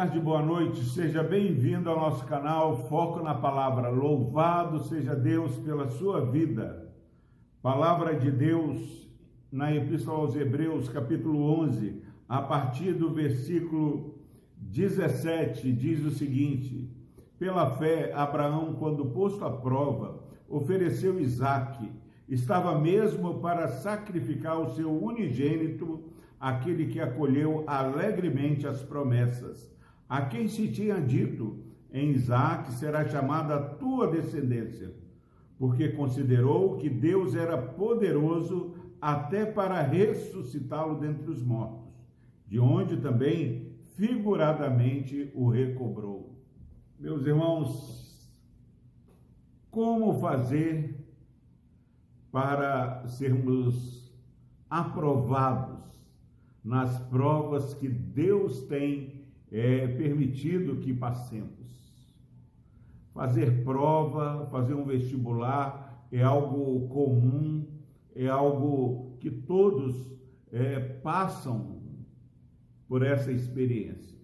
tarde, boa noite. Seja bem-vindo ao nosso canal Foco na Palavra. Louvado seja Deus pela sua vida. Palavra de Deus na Epístola aos Hebreus, capítulo 11, a partir do versículo 17, diz o seguinte: Pela fé, Abraão, quando posto à prova, ofereceu Isaque. Estava mesmo para sacrificar o seu unigênito, aquele que acolheu alegremente as promessas a quem se tinha dito: em Isaac será chamada a tua descendência, porque considerou que Deus era poderoso até para ressuscitá-lo dentre os mortos, de onde também figuradamente o recobrou. Meus irmãos, como fazer para sermos aprovados nas provas que Deus tem é permitido que passemos. Fazer prova, fazer um vestibular é algo comum, é algo que todos é, passam por essa experiência.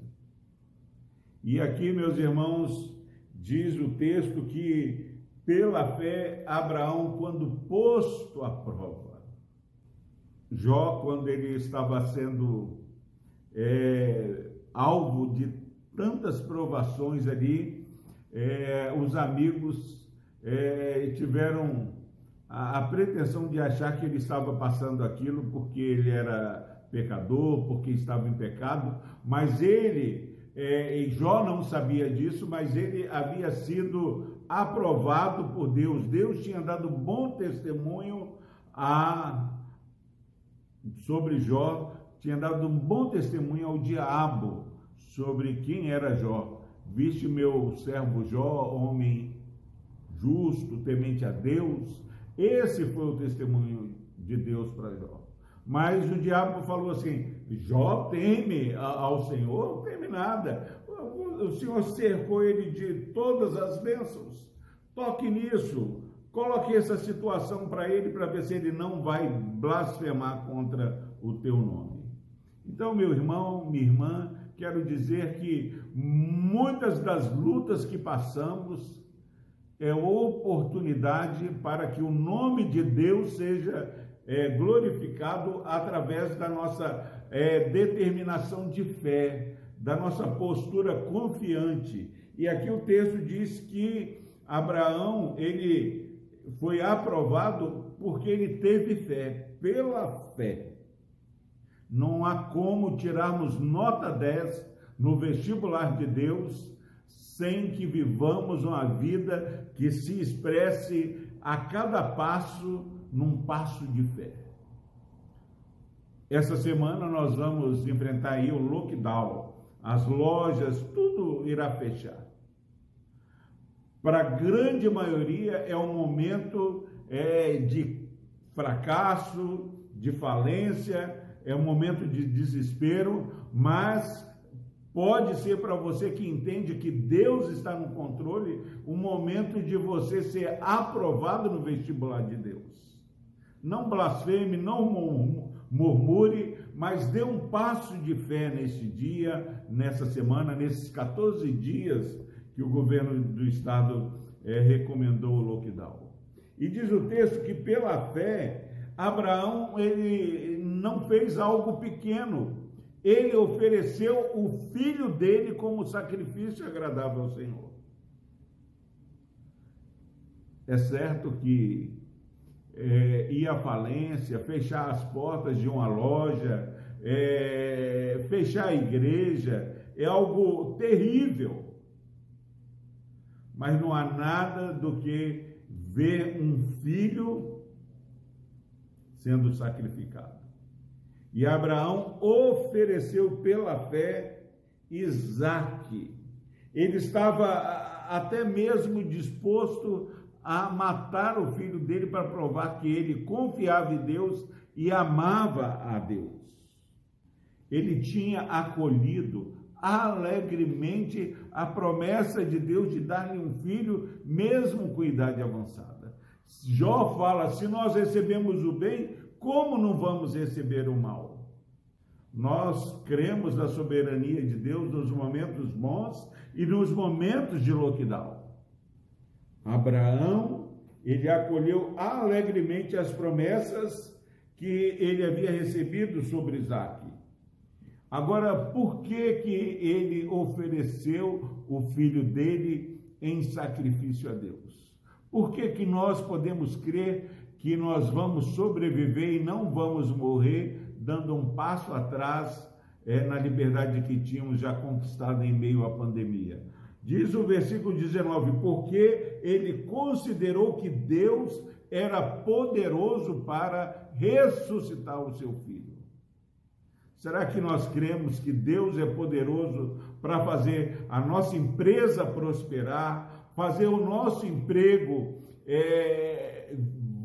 E aqui, meus irmãos, diz o texto que pela fé Abraão, quando posto à prova, Jó, quando ele estava sendo é, alvo de tantas provações ali, é, os amigos é, tiveram a, a, pretensão de achar que ele estava passando aquilo porque ele era pecador, porque estava em pecado, mas ele, é, e Jó não sabia disso, mas ele havia sido aprovado por Deus. Deus tinha dado bom testemunho a, sobre Jó tinha dado um bom testemunho ao diabo sobre quem era Jó. Viste meu servo Jó, homem justo, temente a Deus. Esse foi o testemunho de Deus para Jó. Mas o diabo falou assim: Jó teme ao Senhor, não teme nada. O Senhor cercou ele de todas as bênçãos. Toque nisso. Coloque essa situação para ele para ver se ele não vai blasfemar contra o teu nome. Então, meu irmão, minha irmã, quero dizer que muitas das lutas que passamos é oportunidade para que o nome de Deus seja é, glorificado através da nossa é, determinação de fé, da nossa postura confiante. E aqui o texto diz que Abraão ele foi aprovado porque ele teve fé, pela fé. Não há como tirarmos nota 10 no vestibular de Deus sem que vivamos uma vida que se expresse a cada passo num passo de fé. Essa semana nós vamos enfrentar aí o lockdown, as lojas, tudo irá fechar. Para a grande maioria é um momento é, de fracasso, de falência, é um momento de desespero, mas pode ser para você que entende que Deus está no controle, um momento de você ser aprovado no vestibular de Deus. Não blasfeme, não murmure, mas dê um passo de fé nesse dia, nessa semana, nesses 14 dias que o governo do estado é, recomendou o lockdown. E diz o texto que pela fé Abraão ele não fez algo pequeno. Ele ofereceu o filho dele como sacrifício agradável ao Senhor. É certo que é, ir à falência, fechar as portas de uma loja, é, fechar a igreja, é algo terrível. Mas não há nada do que ver um filho sendo sacrificado. E Abraão ofereceu pela fé Isaque. Ele estava até mesmo disposto a matar o filho dele para provar que ele confiava em Deus e amava a Deus. Ele tinha acolhido alegremente a promessa de Deus de dar-lhe um filho, mesmo com idade avançada. Jó fala: se nós recebemos o bem, como não vamos receber o mal? Nós cremos na soberania de Deus nos momentos bons e nos momentos de lockdown. Abraão, ele acolheu alegremente as promessas que ele havia recebido sobre Isaac. Agora, por que, que ele ofereceu o filho dele em sacrifício a Deus? Por que, que nós podemos crer que nós vamos sobreviver e não vamos morrer dando um passo atrás é, na liberdade que tínhamos já conquistado em meio à pandemia? Diz o versículo 19: porque ele considerou que Deus era poderoso para ressuscitar o seu filho. Será que nós cremos que Deus é poderoso para fazer a nossa empresa prosperar, fazer o nosso emprego é,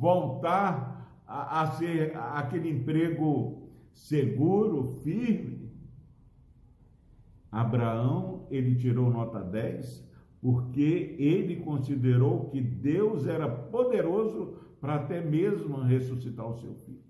voltar a, a ser aquele emprego seguro, firme? Abraão, ele tirou nota 10 porque ele considerou que Deus era poderoso para até mesmo ressuscitar o seu filho.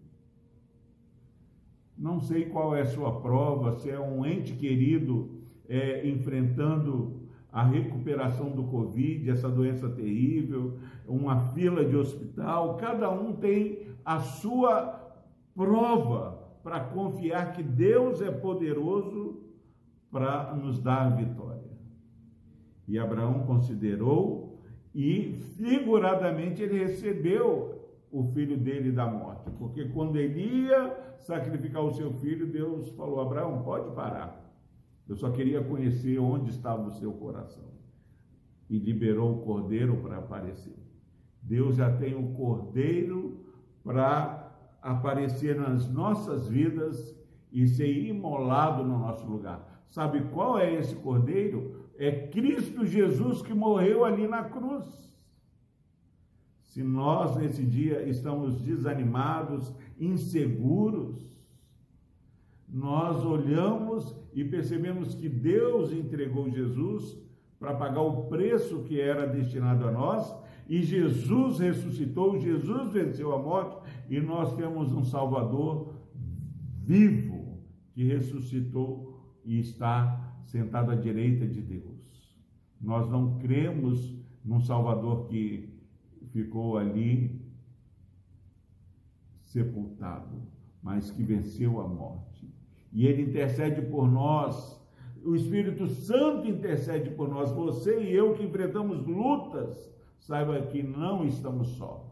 Não sei qual é a sua prova, se é um ente querido é, enfrentando a recuperação do Covid, essa doença terrível, uma fila de hospital, cada um tem a sua prova para confiar que Deus é poderoso para nos dar a vitória. E Abraão considerou e figuradamente ele recebeu o filho dele da morte, porque quando ele ia sacrificar o seu filho, Deus falou: Abraão, pode parar. Eu só queria conhecer onde estava o seu coração. E liberou o cordeiro para aparecer. Deus já tem o cordeiro para aparecer nas nossas vidas e ser imolado no nosso lugar. Sabe qual é esse cordeiro? É Cristo Jesus que morreu ali na cruz. Se nós nesse dia estamos desanimados, inseguros, nós olhamos e percebemos que Deus entregou Jesus para pagar o preço que era destinado a nós, e Jesus ressuscitou, Jesus venceu a morte, e nós temos um Salvador vivo que ressuscitou e está sentado à direita de Deus. Nós não cremos num Salvador que ficou ali sepultado, mas que venceu a morte. E ele intercede por nós. O Espírito Santo intercede por nós. Você e eu que enfrentamos lutas, saiba que não estamos só.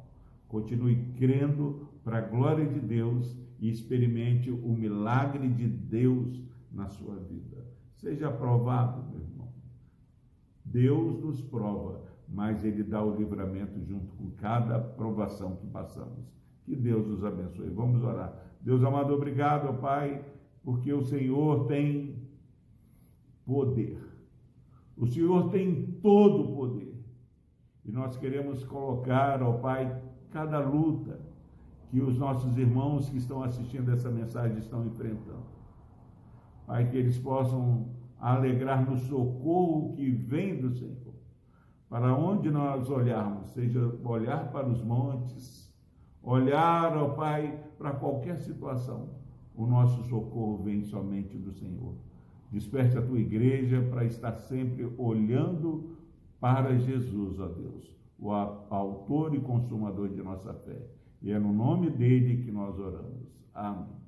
Continue crendo para a glória de Deus e experimente o milagre de Deus na sua vida. Seja aprovado, meu irmão. Deus nos prova mas Ele dá o livramento junto com cada provação que passamos. Que Deus nos abençoe. Vamos orar. Deus amado, obrigado, Pai, porque o Senhor tem poder. O Senhor tem todo o poder. E nós queremos colocar, ó Pai, cada luta que os nossos irmãos que estão assistindo essa mensagem estão enfrentando. Pai, que eles possam alegrar no socorro que vem do Senhor para onde nós olharmos, seja olhar para os montes, olhar, ó Pai, para qualquer situação, o nosso socorro vem somente do Senhor. Desperte a tua igreja para estar sempre olhando para Jesus, ó Deus, o autor e consumador de nossa fé. E é no nome dele que nós oramos. Amém.